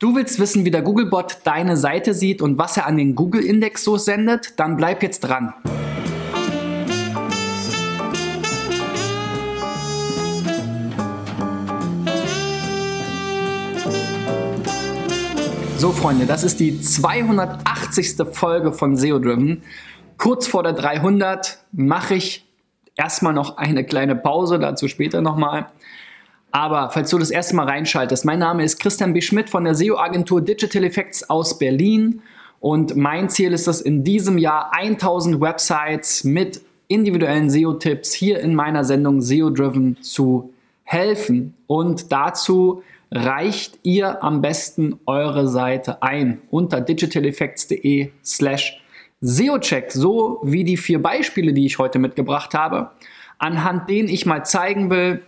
Du willst wissen, wie der Googlebot deine Seite sieht und was er an den Google-Index so sendet? Dann bleib jetzt dran. So, Freunde, das ist die 280. Folge von SEO Driven. Kurz vor der 300 mache ich erstmal noch eine kleine Pause, dazu später nochmal. Aber falls du das erste Mal reinschaltest, mein Name ist Christian B. Schmidt von der SEO-Agentur Digital Effects aus Berlin. Und mein Ziel ist es, in diesem Jahr 1000 Websites mit individuellen SEO-Tipps hier in meiner Sendung SEO Driven zu helfen. Und dazu reicht ihr am besten eure Seite ein unter digitaleffects.de slash SEO-Check, so wie die vier Beispiele, die ich heute mitgebracht habe, anhand denen ich mal zeigen will,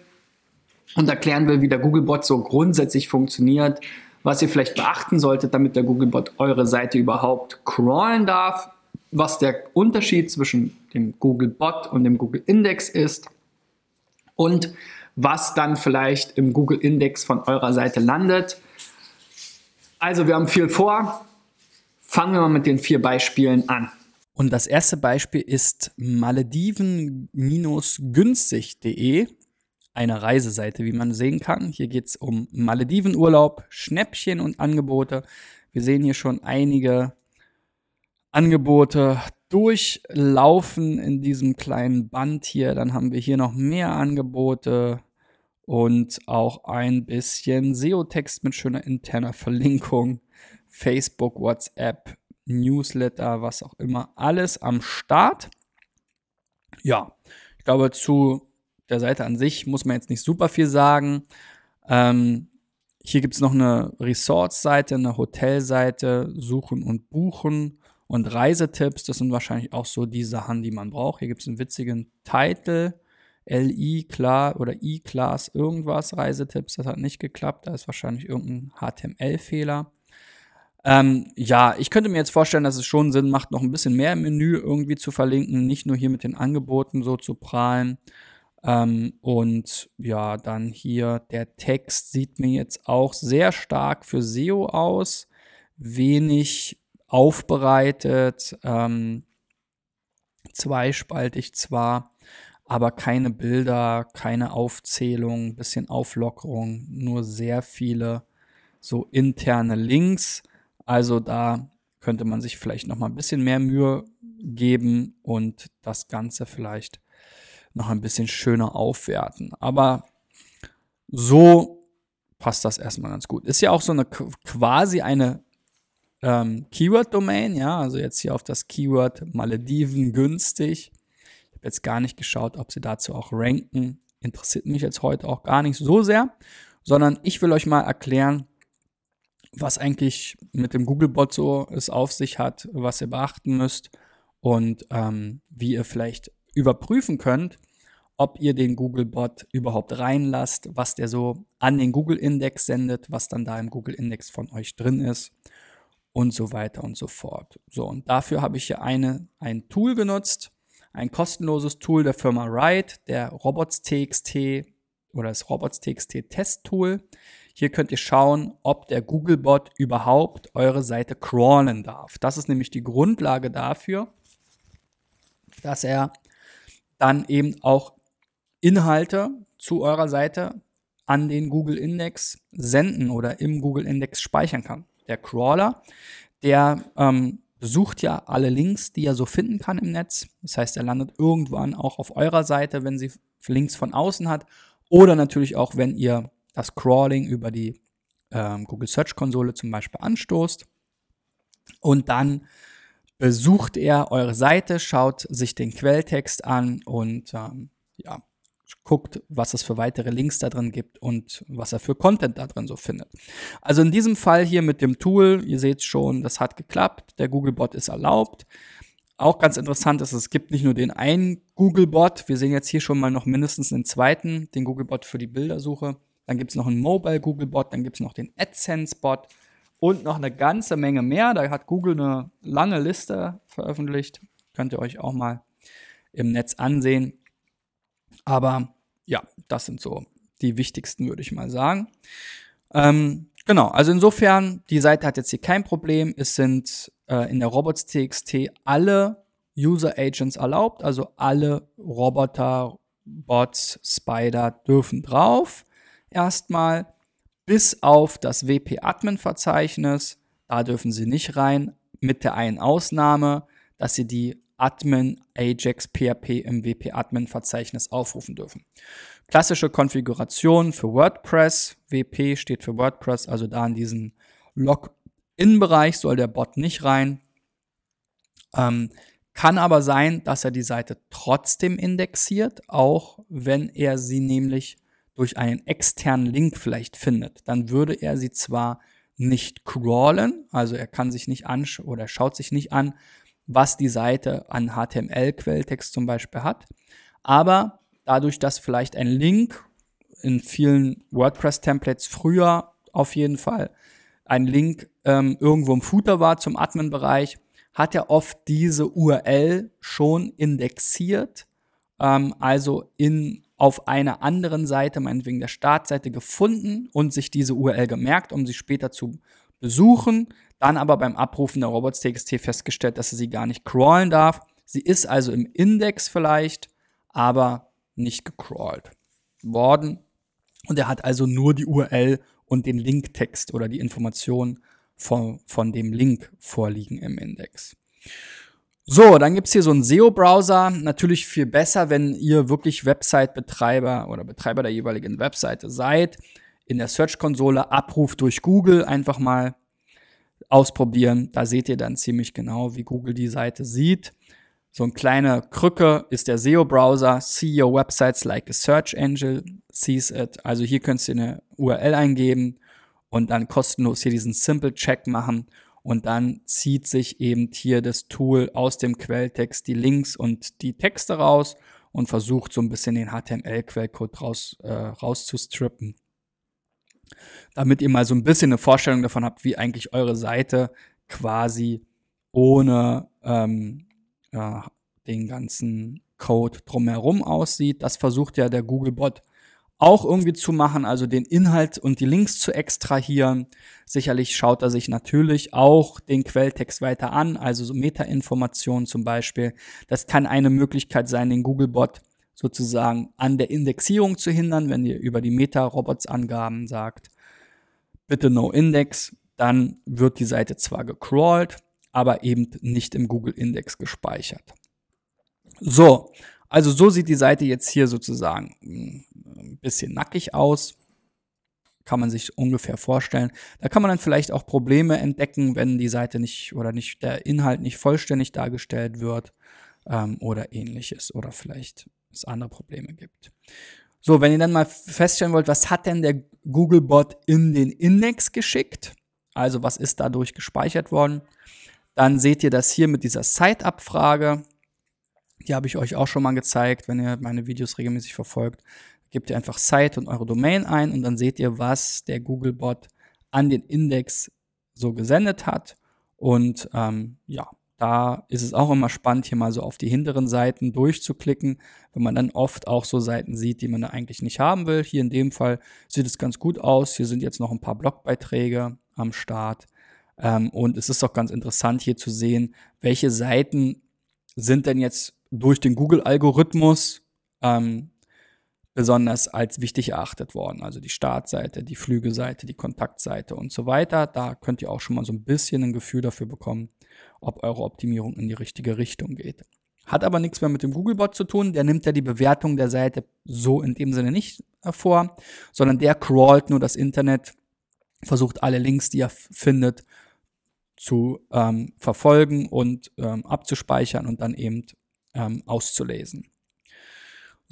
und erklären will, wie der Googlebot so grundsätzlich funktioniert, was ihr vielleicht beachten solltet, damit der Googlebot eure Seite überhaupt crawlen darf, was der Unterschied zwischen dem Googlebot und dem Google Index ist und was dann vielleicht im Google Index von eurer Seite landet. Also wir haben viel vor. Fangen wir mal mit den vier Beispielen an. Und das erste Beispiel ist malediven-günstig.de eine Reiseseite, wie man sehen kann. Hier geht es um Maledivenurlaub, Schnäppchen und Angebote. Wir sehen hier schon einige Angebote durchlaufen in diesem kleinen Band hier. Dann haben wir hier noch mehr Angebote und auch ein bisschen SEO-Text mit schöner interner Verlinkung. Facebook, WhatsApp, Newsletter, was auch immer. Alles am Start. Ja, ich glaube, zu der Seite an sich muss man jetzt nicht super viel sagen. Ähm, hier gibt es noch eine Resorts-Seite, eine Hotelseite, Suchen und Buchen und Reisetipps. Das sind wahrscheinlich auch so die Sachen, die man braucht. Hier gibt es einen witzigen Titel. LI klar oder I-Class irgendwas, Reisetipps, das hat nicht geklappt, da ist wahrscheinlich irgendein HTML-Fehler. Ähm, ja, ich könnte mir jetzt vorstellen, dass es schon Sinn macht, noch ein bisschen mehr im Menü irgendwie zu verlinken, nicht nur hier mit den Angeboten so zu prahlen. Ähm, und ja, dann hier der Text sieht mir jetzt auch sehr stark für SEO aus, wenig aufbereitet, ähm, zweispaltig zwar, aber keine Bilder, keine Aufzählung, bisschen Auflockerung, nur sehr viele so interne Links. Also da könnte man sich vielleicht noch mal ein bisschen mehr Mühe geben und das Ganze vielleicht noch ein bisschen schöner aufwerten. Aber so passt das erstmal ganz gut. Ist ja auch so eine quasi eine ähm, Keyword-Domain, ja, also jetzt hier auf das Keyword Malediven günstig. Ich habe jetzt gar nicht geschaut, ob sie dazu auch ranken. Interessiert mich jetzt heute auch gar nicht so sehr, sondern ich will euch mal erklären, was eigentlich mit dem Googlebot so es auf sich hat, was ihr beachten müsst und ähm, wie ihr vielleicht überprüfen könnt, ob ihr den Googlebot überhaupt reinlasst, was der so an den Google-Index sendet, was dann da im Google-Index von euch drin ist und so weiter und so fort. So, und dafür habe ich hier eine, ein Tool genutzt, ein kostenloses Tool der Firma Ride, der Robots.txt oder das Robots.txt Test-Tool. Hier könnt ihr schauen, ob der Googlebot überhaupt eure Seite crawlen darf. Das ist nämlich die Grundlage dafür, dass er dann eben auch Inhalte zu eurer Seite an den Google Index senden oder im Google Index speichern kann. Der Crawler, der ähm, besucht ja alle Links, die er so finden kann im Netz. Das heißt, er landet irgendwann auch auf eurer Seite, wenn sie Links von außen hat. Oder natürlich auch, wenn ihr das Crawling über die ähm, Google Search Konsole zum Beispiel anstoßt. Und dann besucht er eure Seite, schaut sich den Quelltext an und ähm, ja, guckt, was es für weitere Links da drin gibt und was er für Content da drin so findet. Also in diesem Fall hier mit dem Tool, ihr seht schon, das hat geklappt, der Googlebot ist erlaubt. Auch ganz interessant ist, es gibt nicht nur den einen Googlebot, wir sehen jetzt hier schon mal noch mindestens einen zweiten, den Googlebot für die Bildersuche. Dann gibt es noch einen Mobile Googlebot, dann gibt es noch den AdSense-Bot, und noch eine ganze Menge mehr. Da hat Google eine lange Liste veröffentlicht. Könnt ihr euch auch mal im Netz ansehen. Aber ja, das sind so die wichtigsten, würde ich mal sagen. Ähm, genau, also insofern, die Seite hat jetzt hier kein Problem. Es sind äh, in der Robots.txt alle User Agents erlaubt, also alle Roboter, Bots, Spider dürfen drauf. Erstmal bis auf das WP-Admin-Verzeichnis. Da dürfen sie nicht rein, mit der einen Ausnahme, dass sie die Admin Ajax PHP im WP-Admin-Verzeichnis aufrufen dürfen. Klassische Konfiguration für WordPress. WP steht für WordPress, also da in diesen Login-Bereich soll der Bot nicht rein. Ähm, kann aber sein, dass er die Seite trotzdem indexiert, auch wenn er sie nämlich durch einen externen Link vielleicht findet. Dann würde er sie zwar nicht crawlen, also er kann sich nicht anschauen oder schaut sich nicht an, was die Seite an HTML-Quelltext zum Beispiel hat, aber dadurch, dass vielleicht ein Link in vielen WordPress-Templates früher auf jeden Fall ein Link ähm, irgendwo im Footer war zum Admin-Bereich, hat er oft diese URL schon indexiert, ähm, also in, auf einer anderen Seite, meinetwegen der Startseite, gefunden und sich diese URL gemerkt, um sie später zu besuchen, dann aber beim Abrufen der Robots.txt festgestellt, dass er sie gar nicht crawlen darf. Sie ist also im Index vielleicht, aber nicht gecrawlt worden. Und er hat also nur die URL und den Linktext oder die Information von, von dem Link vorliegen im Index. So, dann gibt es hier so einen SEO-Browser. Natürlich viel besser, wenn ihr wirklich Website-Betreiber oder Betreiber der jeweiligen Webseite seid. In der Search-Konsole Abruf durch Google einfach mal ausprobieren. Da seht ihr dann ziemlich genau, wie Google die Seite sieht. So eine kleine Krücke ist der SEO-Browser. See your websites like a search engine sees it. Also hier könnt ihr eine URL eingeben und dann kostenlos hier diesen Simple Check machen und dann zieht sich eben hier das Tool aus dem Quelltext die Links und die Texte raus und versucht so ein bisschen den HTML-Quellcode raus, äh, rauszustrippen. Damit ihr mal so ein bisschen eine Vorstellung davon habt, wie eigentlich eure Seite quasi ohne ähm, äh, den ganzen Code drumherum aussieht. Das versucht ja der Googlebot auch irgendwie zu machen, also den Inhalt und die Links zu extrahieren. Sicherlich schaut er sich natürlich auch den Quelltext weiter an, also so Metainformationen zum Beispiel. Das kann eine Möglichkeit sein, den Googlebot sozusagen an der Indexierung zu hindern, wenn ihr über die Meta-Robots-Angaben sagt, bitte no index, dann wird die Seite zwar gecrawlt, aber eben nicht im Google-Index gespeichert. So, also so sieht die Seite jetzt hier sozusagen hm, ein bisschen nackig aus. Kann man sich ungefähr vorstellen. Da kann man dann vielleicht auch Probleme entdecken, wenn die Seite nicht oder nicht der Inhalt nicht vollständig dargestellt wird ähm, oder ähnliches oder vielleicht es andere Probleme gibt. So, wenn ihr dann mal feststellen wollt, was hat denn der Googlebot in den Index geschickt? Also was ist dadurch gespeichert worden? Dann seht ihr das hier mit dieser Site-Abfrage. Die habe ich euch auch schon mal gezeigt, wenn ihr meine Videos regelmäßig verfolgt. Gebt ihr einfach Site und eure Domain ein und dann seht ihr, was der Googlebot an den Index so gesendet hat. Und ähm, ja, da ist es auch immer spannend, hier mal so auf die hinteren Seiten durchzuklicken, wenn man dann oft auch so Seiten sieht, die man da eigentlich nicht haben will. Hier in dem Fall sieht es ganz gut aus. Hier sind jetzt noch ein paar Blogbeiträge am Start. Ähm, und es ist auch ganz interessant hier zu sehen, welche Seiten sind denn jetzt durch den Google-Algorithmus ähm, besonders als wichtig erachtet worden. Also die Startseite, die Flügeseite, die Kontaktseite und so weiter. Da könnt ihr auch schon mal so ein bisschen ein Gefühl dafür bekommen, ob eure Optimierung in die richtige Richtung geht. Hat aber nichts mehr mit dem Googlebot zu tun. Der nimmt ja die Bewertung der Seite so in dem Sinne nicht vor, sondern der crawlt nur das Internet, versucht alle Links, die er findet, zu ähm, verfolgen und ähm, abzuspeichern und dann eben ähm, auszulesen.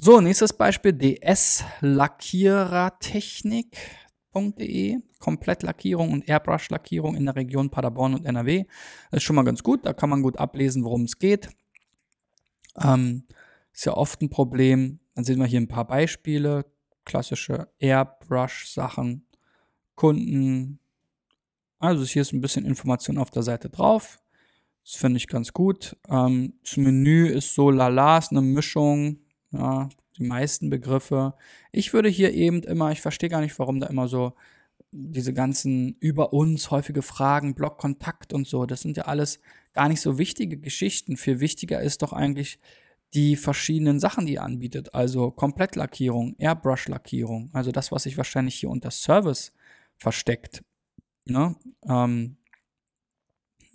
So, nächstes Beispiel, ds-lackierertechnik.de. Komplettlackierung und Airbrush-Lackierung in der Region Paderborn und NRW. Das ist schon mal ganz gut, da kann man gut ablesen, worum es geht. Ähm, ist ja oft ein Problem. Dann sehen wir hier ein paar Beispiele. Klassische Airbrush-Sachen. Kunden. Also hier ist ein bisschen Information auf der Seite drauf. Das finde ich ganz gut. Ähm, das Menü ist so lala, ist eine Mischung. Ja, die meisten Begriffe. Ich würde hier eben immer, ich verstehe gar nicht, warum da immer so diese ganzen über uns häufige Fragen, Blogkontakt und so, das sind ja alles gar nicht so wichtige Geschichten. Viel wichtiger ist doch eigentlich die verschiedenen Sachen, die ihr anbietet. Also Komplettlackierung, Airbrush-Lackierung, also das, was sich wahrscheinlich hier unter Service versteckt. Ne? Ähm,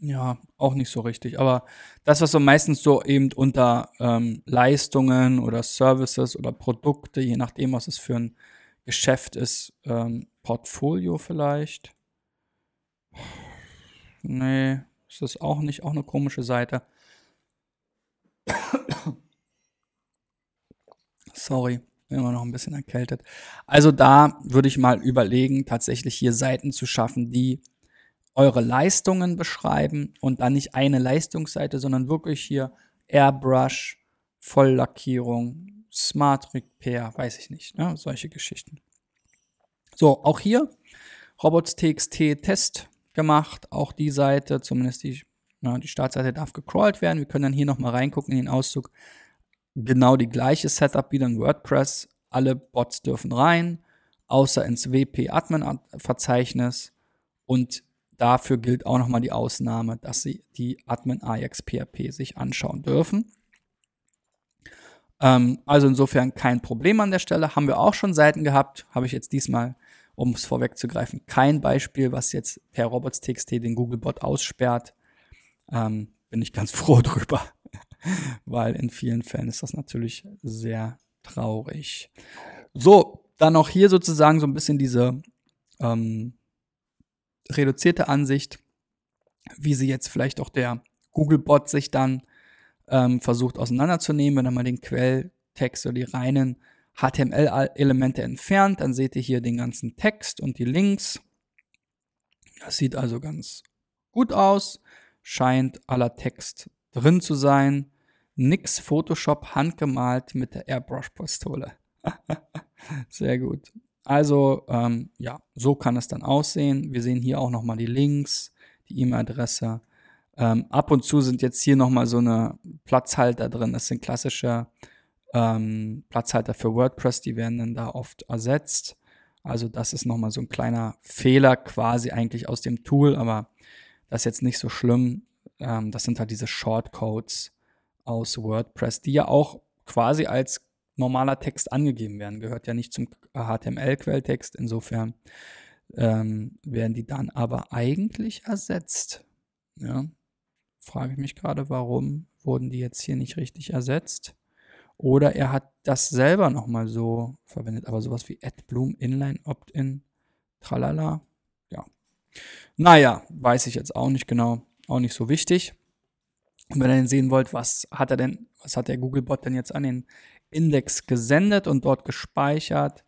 ja, auch nicht so richtig. Aber das, was so meistens so eben unter ähm, Leistungen oder Services oder Produkte, je nachdem, was es für ein Geschäft ist, ähm, Portfolio vielleicht. Nee, ist das auch nicht, auch eine komische Seite. Sorry, immer noch ein bisschen erkältet. Also da würde ich mal überlegen, tatsächlich hier Seiten zu schaffen, die eure Leistungen beschreiben und dann nicht eine Leistungsseite, sondern wirklich hier Airbrush, Volllackierung, Smart Repair, weiß ich nicht, ne? solche Geschichten. So, auch hier Robots.txt Test gemacht, auch die Seite, zumindest die, na, die Startseite darf gecrawlt werden. Wir können dann hier nochmal reingucken in den Auszug. Genau die gleiche Setup wie in WordPress. Alle Bots dürfen rein, außer ins WP-Admin-Verzeichnis und Dafür gilt auch nochmal die Ausnahme, dass Sie die Admin AJAX PHP sich anschauen dürfen. Ähm, also insofern kein Problem an der Stelle. Haben wir auch schon Seiten gehabt. Habe ich jetzt diesmal, um es vorwegzugreifen, kein Beispiel, was jetzt per Robots.txt den Googlebot aussperrt. Ähm, bin ich ganz froh drüber, weil in vielen Fällen ist das natürlich sehr traurig. So, dann auch hier sozusagen so ein bisschen diese ähm, reduzierte Ansicht, wie sie jetzt vielleicht auch der Googlebot sich dann ähm, versucht auseinanderzunehmen, wenn er mal den Quelltext oder die reinen HTML-Elemente entfernt, dann seht ihr hier den ganzen Text und die Links. Das sieht also ganz gut aus, scheint aller Text drin zu sein. Nix Photoshop handgemalt mit der Airbrush-Pistole. Sehr gut. Also ähm, ja, so kann es dann aussehen. Wir sehen hier auch nochmal die Links, die E-Mail-Adresse. Ähm, ab und zu sind jetzt hier nochmal so eine Platzhalter drin. Das sind klassische ähm, Platzhalter für WordPress, die werden dann da oft ersetzt. Also das ist nochmal so ein kleiner Fehler quasi eigentlich aus dem Tool, aber das ist jetzt nicht so schlimm. Ähm, das sind halt diese Shortcodes aus WordPress, die ja auch quasi als normaler Text angegeben werden. Gehört ja nicht zum HTML-Quelltext. Insofern ähm, werden die dann aber eigentlich ersetzt. Ja. Frage ich mich gerade, warum wurden die jetzt hier nicht richtig ersetzt? Oder er hat das selber nochmal so verwendet, aber sowas wie AdBloom, Inline, Opt-in, tralala. Ja. Naja, weiß ich jetzt auch nicht genau. Auch nicht so wichtig. Und wenn ihr denn sehen wollt, was hat er denn, was hat der Googlebot denn jetzt an den Index gesendet und dort gespeichert.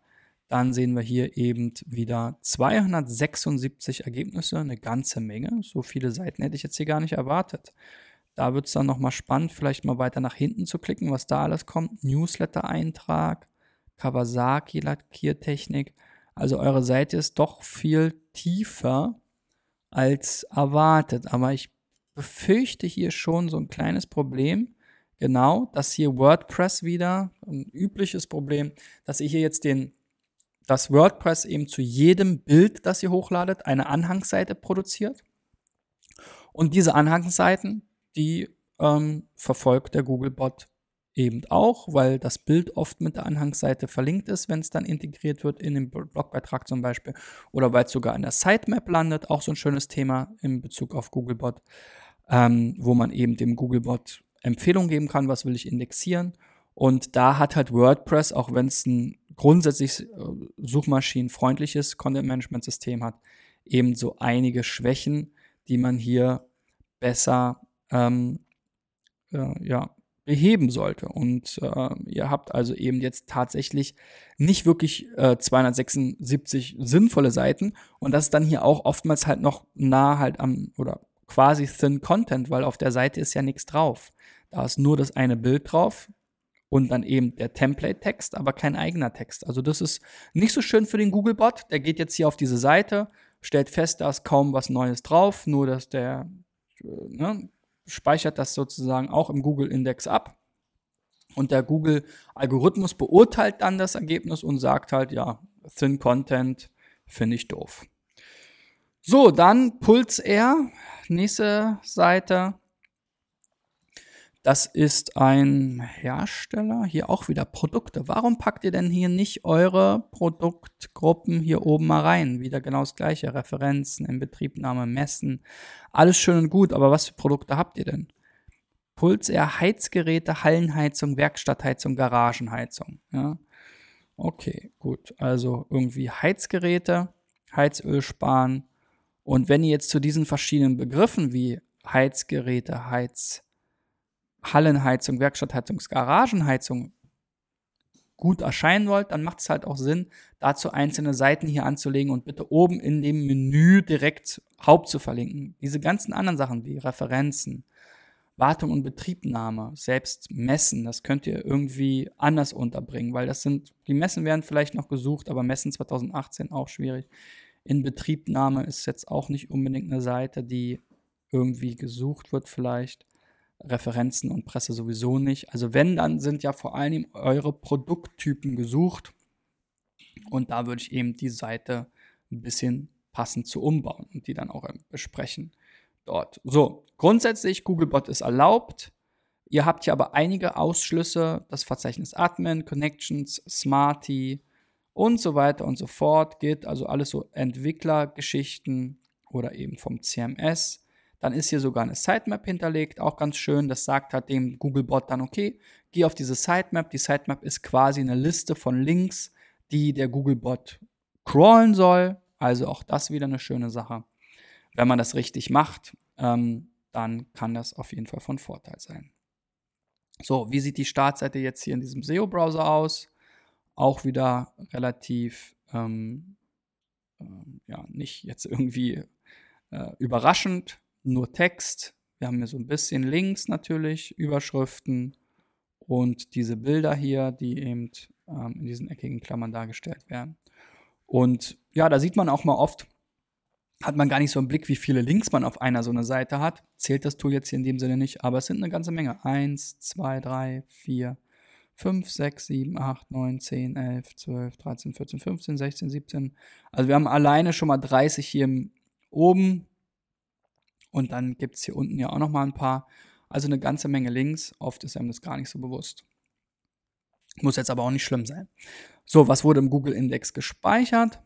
Dann sehen wir hier eben wieder 276 Ergebnisse, eine ganze Menge. So viele Seiten hätte ich jetzt hier gar nicht erwartet. Da wird es dann nochmal spannend, vielleicht mal weiter nach hinten zu klicken, was da alles kommt. Newsletter-Eintrag, Kawasaki-Lackiertechnik. Also eure Seite ist doch viel tiefer als erwartet. Aber ich befürchte hier schon so ein kleines Problem genau, dass hier WordPress wieder, ein übliches Problem, dass ihr hier jetzt den, das WordPress eben zu jedem Bild, das ihr hochladet, eine Anhangsseite produziert. Und diese Anhangsseiten, die ähm, verfolgt der Googlebot eben auch, weil das Bild oft mit der Anhangsseite verlinkt ist, wenn es dann integriert wird in den Blogbeitrag zum Beispiel, oder weil es sogar in der Sitemap landet, auch so ein schönes Thema in Bezug auf Googlebot, ähm, wo man eben dem Googlebot Empfehlungen geben kann, was will ich indexieren. Und da hat halt WordPress, auch wenn es ein grundsätzlich äh, suchmaschinenfreundliches Content-Management-System hat, eben so einige Schwächen, die man hier besser ähm, äh, ja, beheben sollte. Und äh, ihr habt also eben jetzt tatsächlich nicht wirklich äh, 276 sinnvolle Seiten. Und das ist dann hier auch oftmals halt noch nah halt am oder quasi Thin Content, weil auf der Seite ist ja nichts drauf. Da ist nur das eine Bild drauf und dann eben der Template-Text, aber kein eigener Text. Also das ist nicht so schön für den Googlebot. Der geht jetzt hier auf diese Seite, stellt fest, da ist kaum was Neues drauf, nur dass der äh, ne, speichert das sozusagen auch im Google-Index ab. Und der Google-Algorithmus beurteilt dann das Ergebnis und sagt halt, ja, Thin Content finde ich doof. So, dann Puls Air, nächste Seite. Das ist ein Hersteller, hier auch wieder Produkte. Warum packt ihr denn hier nicht eure Produktgruppen hier oben mal rein? Wieder genau das gleiche, Referenzen, Inbetriebnahme, Messen, alles schön und gut, aber was für Produkte habt ihr denn? Puls eher Heizgeräte, Hallenheizung, Werkstattheizung, Garagenheizung. Ja? Okay, gut. Also irgendwie Heizgeräte, Heizöl sparen. Und wenn ihr jetzt zu diesen verschiedenen Begriffen wie Heizgeräte, Heiz Hallenheizung, Werkstattheizung, Garagenheizung gut erscheinen wollt, dann macht es halt auch Sinn, dazu einzelne Seiten hier anzulegen und bitte oben in dem Menü direkt Haupt zu verlinken. Diese ganzen anderen Sachen wie Referenzen, Wartung und Betriebnahme, selbst Messen, das könnt ihr irgendwie anders unterbringen, weil das sind, die Messen werden vielleicht noch gesucht, aber Messen 2018 auch schwierig. In Betriebnahme ist jetzt auch nicht unbedingt eine Seite, die irgendwie gesucht wird vielleicht. Referenzen und Presse sowieso nicht. Also wenn, dann sind ja vor allem eure Produkttypen gesucht. Und da würde ich eben die Seite ein bisschen passend zu umbauen und die dann auch besprechen dort. So, grundsätzlich Googlebot ist erlaubt. Ihr habt hier aber einige Ausschlüsse, das Verzeichnis Admin, Connections, Smarty und so weiter und so fort. Geht also alles so Entwicklergeschichten oder eben vom CMS. Dann ist hier sogar eine Sitemap hinterlegt, auch ganz schön. Das sagt halt dem Googlebot dann, okay, geh auf diese Sitemap. Die Sitemap ist quasi eine Liste von Links, die der Googlebot crawlen soll. Also auch das wieder eine schöne Sache. Wenn man das richtig macht, ähm, dann kann das auf jeden Fall von Vorteil sein. So, wie sieht die Startseite jetzt hier in diesem SEO-Browser aus? Auch wieder relativ, ähm, äh, ja, nicht jetzt irgendwie äh, überraschend nur Text. Wir haben hier so ein bisschen Links natürlich, Überschriften und diese Bilder hier, die eben ähm, in diesen eckigen Klammern dargestellt werden. Und ja, da sieht man auch mal oft, hat man gar nicht so einen Blick, wie viele Links man auf einer so eine Seite hat. Zählt das Tool jetzt hier in dem Sinne nicht, aber es sind eine ganze Menge. Eins, zwei, drei, vier, fünf, sechs, sieben, acht, neun, zehn, elf, zwölf, dreizehn, vierzehn, fünfzehn, sechzehn, siebzehn. Also wir haben alleine schon mal 30 hier oben und dann gibt es hier unten ja auch noch mal ein paar. Also eine ganze Menge Links. Oft ist einem das gar nicht so bewusst. Muss jetzt aber auch nicht schlimm sein. So, was wurde im Google Index gespeichert?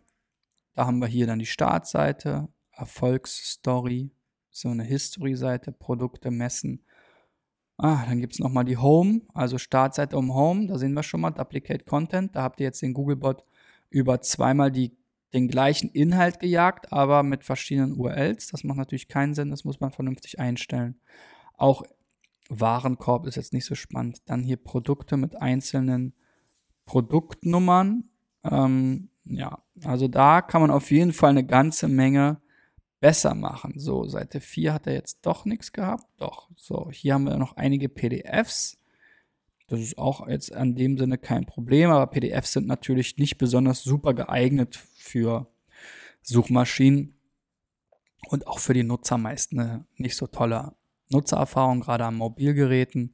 Da haben wir hier dann die Startseite, Erfolgsstory, so eine History-Seite, Produkte, Messen. Ah, dann gibt es nochmal die Home, also Startseite um Home. Da sehen wir schon mal Duplicate Content. Da habt ihr jetzt den Googlebot über zweimal die den gleichen Inhalt gejagt, aber mit verschiedenen URLs. Das macht natürlich keinen Sinn, das muss man vernünftig einstellen. Auch Warenkorb ist jetzt nicht so spannend. Dann hier Produkte mit einzelnen Produktnummern. Ähm, ja, also da kann man auf jeden Fall eine ganze Menge besser machen. So, Seite 4 hat er jetzt doch nichts gehabt. Doch, so, hier haben wir noch einige PDFs. Das ist auch jetzt in dem Sinne kein Problem, aber PDFs sind natürlich nicht besonders super geeignet für Suchmaschinen und auch für die Nutzer meist eine nicht so tolle Nutzererfahrung, gerade an Mobilgeräten.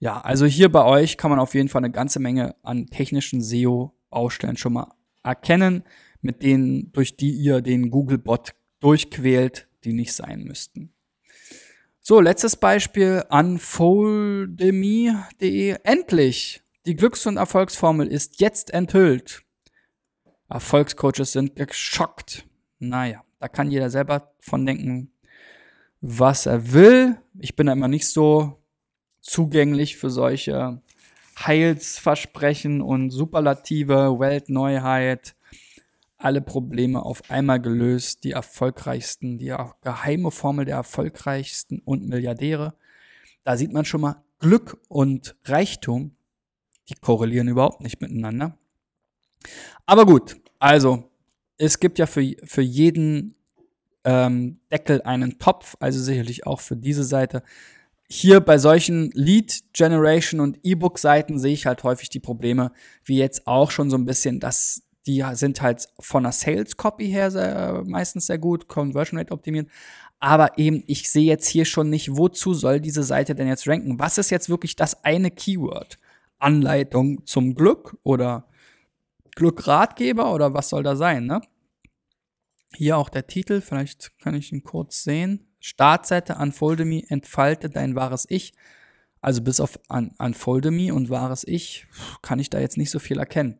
Ja, also hier bei euch kann man auf jeden Fall eine ganze Menge an technischen SEO-Baustellen schon mal erkennen, mit denen, durch die ihr den Google-Bot durchquält, die nicht sein müssten. So, letztes Beispiel, unfoldeme.de. Endlich! Die Glücks- und Erfolgsformel ist jetzt enthüllt. Erfolgscoaches sind geschockt. Naja, da kann jeder selber von denken, was er will. Ich bin da immer nicht so zugänglich für solche Heilsversprechen und Superlative, Weltneuheit alle Probleme auf einmal gelöst, die erfolgreichsten, die geheime Formel der erfolgreichsten und Milliardäre. Da sieht man schon mal Glück und Reichtum, die korrelieren überhaupt nicht miteinander. Aber gut, also es gibt ja für, für jeden ähm, Deckel einen Topf, also sicherlich auch für diese Seite. Hier bei solchen Lead Generation und E-Book Seiten sehe ich halt häufig die Probleme, wie jetzt auch schon so ein bisschen, dass die sind halt von der Sales Copy her sehr, meistens sehr gut, Conversion Rate optimiert. Aber eben, ich sehe jetzt hier schon nicht, wozu soll diese Seite denn jetzt ranken? Was ist jetzt wirklich das eine Keyword? Anleitung zum Glück oder Glückratgeber oder was soll da sein, ne? Hier auch der Titel, vielleicht kann ich ihn kurz sehen. Startseite Unfolde Me, entfalte dein wahres Ich. Also bis auf Un Me und wahres Ich kann ich da jetzt nicht so viel erkennen.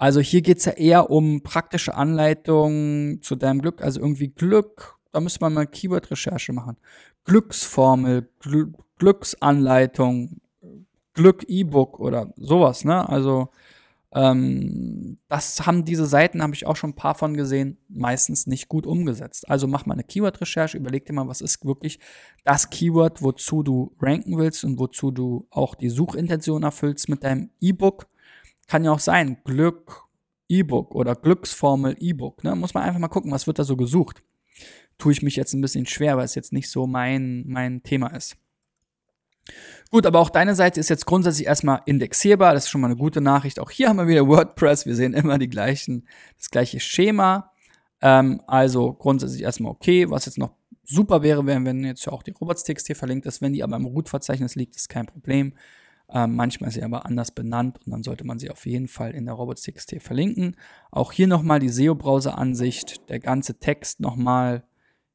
Also hier geht's ja eher um praktische Anleitungen zu deinem Glück, also irgendwie Glück, da müsste man mal Keyword-Recherche machen. Glücksformel, Gl Glücksanleitung, Glück-E-Book oder sowas, ne? Also ähm, das haben diese Seiten, habe ich auch schon ein paar von gesehen, meistens nicht gut umgesetzt. Also mach mal eine Keyword-Recherche, überleg dir mal, was ist wirklich das Keyword, wozu du ranken willst und wozu du auch die Suchintention erfüllst mit deinem E-Book. Kann ja auch sein, Glück, E-Book oder Glücksformel E-Book. Ne? Muss man einfach mal gucken, was wird da so gesucht. Tue ich mich jetzt ein bisschen schwer, weil es jetzt nicht so mein, mein Thema ist. Gut, aber auch deine Seite ist jetzt grundsätzlich erstmal indexierbar. Das ist schon mal eine gute Nachricht. Auch hier haben wir wieder WordPress. Wir sehen immer die gleichen, das gleiche Schema. Ähm, also grundsätzlich erstmal okay. Was jetzt noch super wäre, wäre, wenn jetzt ja auch die Robots.txt hier verlinkt ist. Wenn die aber im Root-Verzeichnis liegt, ist kein Problem. Ähm, manchmal ist sie aber anders benannt und dann sollte man sie auf jeden Fall in der Robots.txt verlinken. Auch hier nochmal die SEO-Browser-Ansicht. Der ganze Text nochmal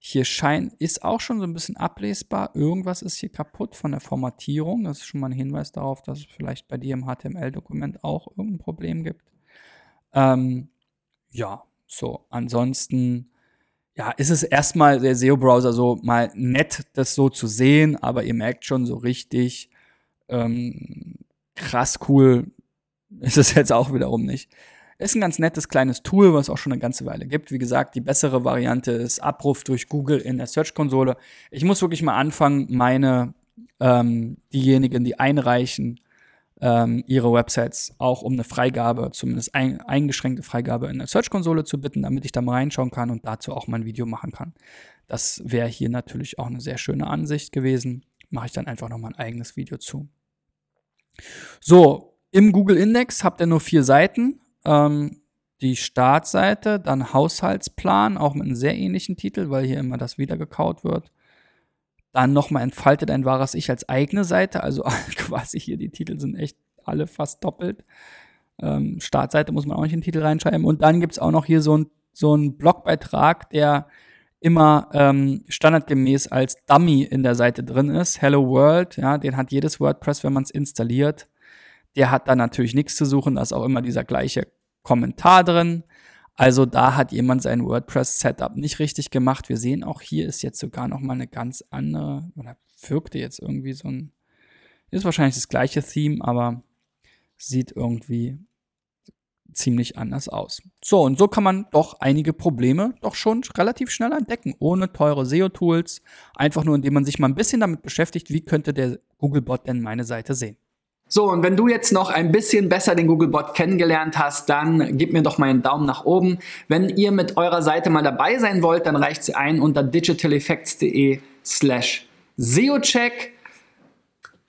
hier scheint, ist auch schon so ein bisschen ablesbar. Irgendwas ist hier kaputt von der Formatierung. Das ist schon mal ein Hinweis darauf, dass es vielleicht bei dir im HTML-Dokument auch irgendein Problem gibt. Ähm, ja, so. Ansonsten, ja, ist es erstmal der SEO-Browser so mal nett, das so zu sehen, aber ihr merkt schon so richtig, ähm, krass cool ist es jetzt auch wiederum nicht. Ist ein ganz nettes kleines Tool, was auch schon eine ganze Weile gibt. Wie gesagt, die bessere Variante ist Abruf durch Google in der Search-Konsole. Ich muss wirklich mal anfangen, meine, ähm, diejenigen, die einreichen, ähm, ihre Websites auch um eine Freigabe, zumindest ein, eingeschränkte Freigabe in der Search-Konsole zu bitten, damit ich da mal reinschauen kann und dazu auch mein Video machen kann. Das wäre hier natürlich auch eine sehr schöne Ansicht gewesen. Mache ich dann einfach noch mal ein eigenes Video zu. So, im Google Index habt ihr nur vier Seiten ähm, die Startseite, dann Haushaltsplan, auch mit einem sehr ähnlichen Titel, weil hier immer das wiedergekaut wird. Dann nochmal entfaltet ein wahres Ich als eigene Seite, also quasi hier die Titel sind echt alle fast doppelt. Ähm, Startseite muss man auch nicht in den Titel reinschreiben. Und dann gibt es auch noch hier so ein so Blogbeitrag, der immer ähm, standardgemäß als Dummy in der Seite drin ist. Hello World, ja, den hat jedes WordPress, wenn man es installiert. Der hat da natürlich nichts zu suchen, da ist auch immer dieser gleiche Kommentar drin. Also da hat jemand sein WordPress-Setup nicht richtig gemacht. Wir sehen auch hier ist jetzt sogar noch mal eine ganz andere, oder wirkte jetzt irgendwie so ein, ist wahrscheinlich das gleiche Theme, aber sieht irgendwie ziemlich anders aus. So, und so kann man doch einige Probleme doch schon relativ schnell entdecken, ohne teure SEO-Tools, einfach nur indem man sich mal ein bisschen damit beschäftigt, wie könnte der Googlebot denn meine Seite sehen. So, und wenn du jetzt noch ein bisschen besser den Googlebot kennengelernt hast, dann gib mir doch mal einen Daumen nach oben. Wenn ihr mit eurer Seite mal dabei sein wollt, dann reicht sie ein unter digitaleffects.de slash SEOcheck.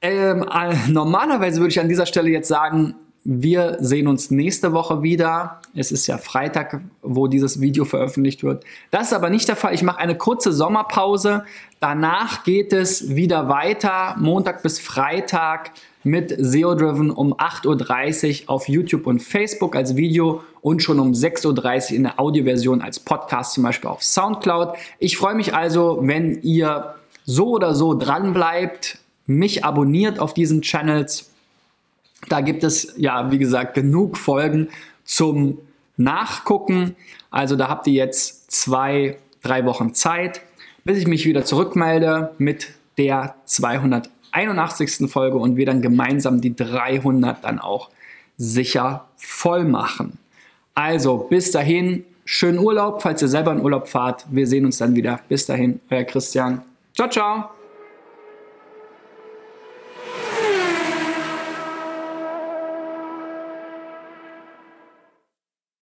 Ähm, äh, normalerweise würde ich an dieser Stelle jetzt sagen, wir sehen uns nächste Woche wieder. Es ist ja Freitag, wo dieses Video veröffentlicht wird. Das ist aber nicht der Fall. Ich mache eine kurze Sommerpause. Danach geht es wieder weiter, Montag bis Freitag mit SEO Driven um 8.30 Uhr auf YouTube und Facebook als Video und schon um 6.30 Uhr in der Audioversion als Podcast, zum Beispiel auf Soundcloud. Ich freue mich also, wenn ihr so oder so dran bleibt, mich abonniert auf diesen Channels da gibt es ja, wie gesagt, genug Folgen zum Nachgucken. Also da habt ihr jetzt zwei, drei Wochen Zeit, bis ich mich wieder zurückmelde mit der 281. Folge und wir dann gemeinsam die 300 dann auch sicher voll machen. Also bis dahin, schönen Urlaub, falls ihr selber in Urlaub fahrt. Wir sehen uns dann wieder. Bis dahin, euer Christian. Ciao, ciao.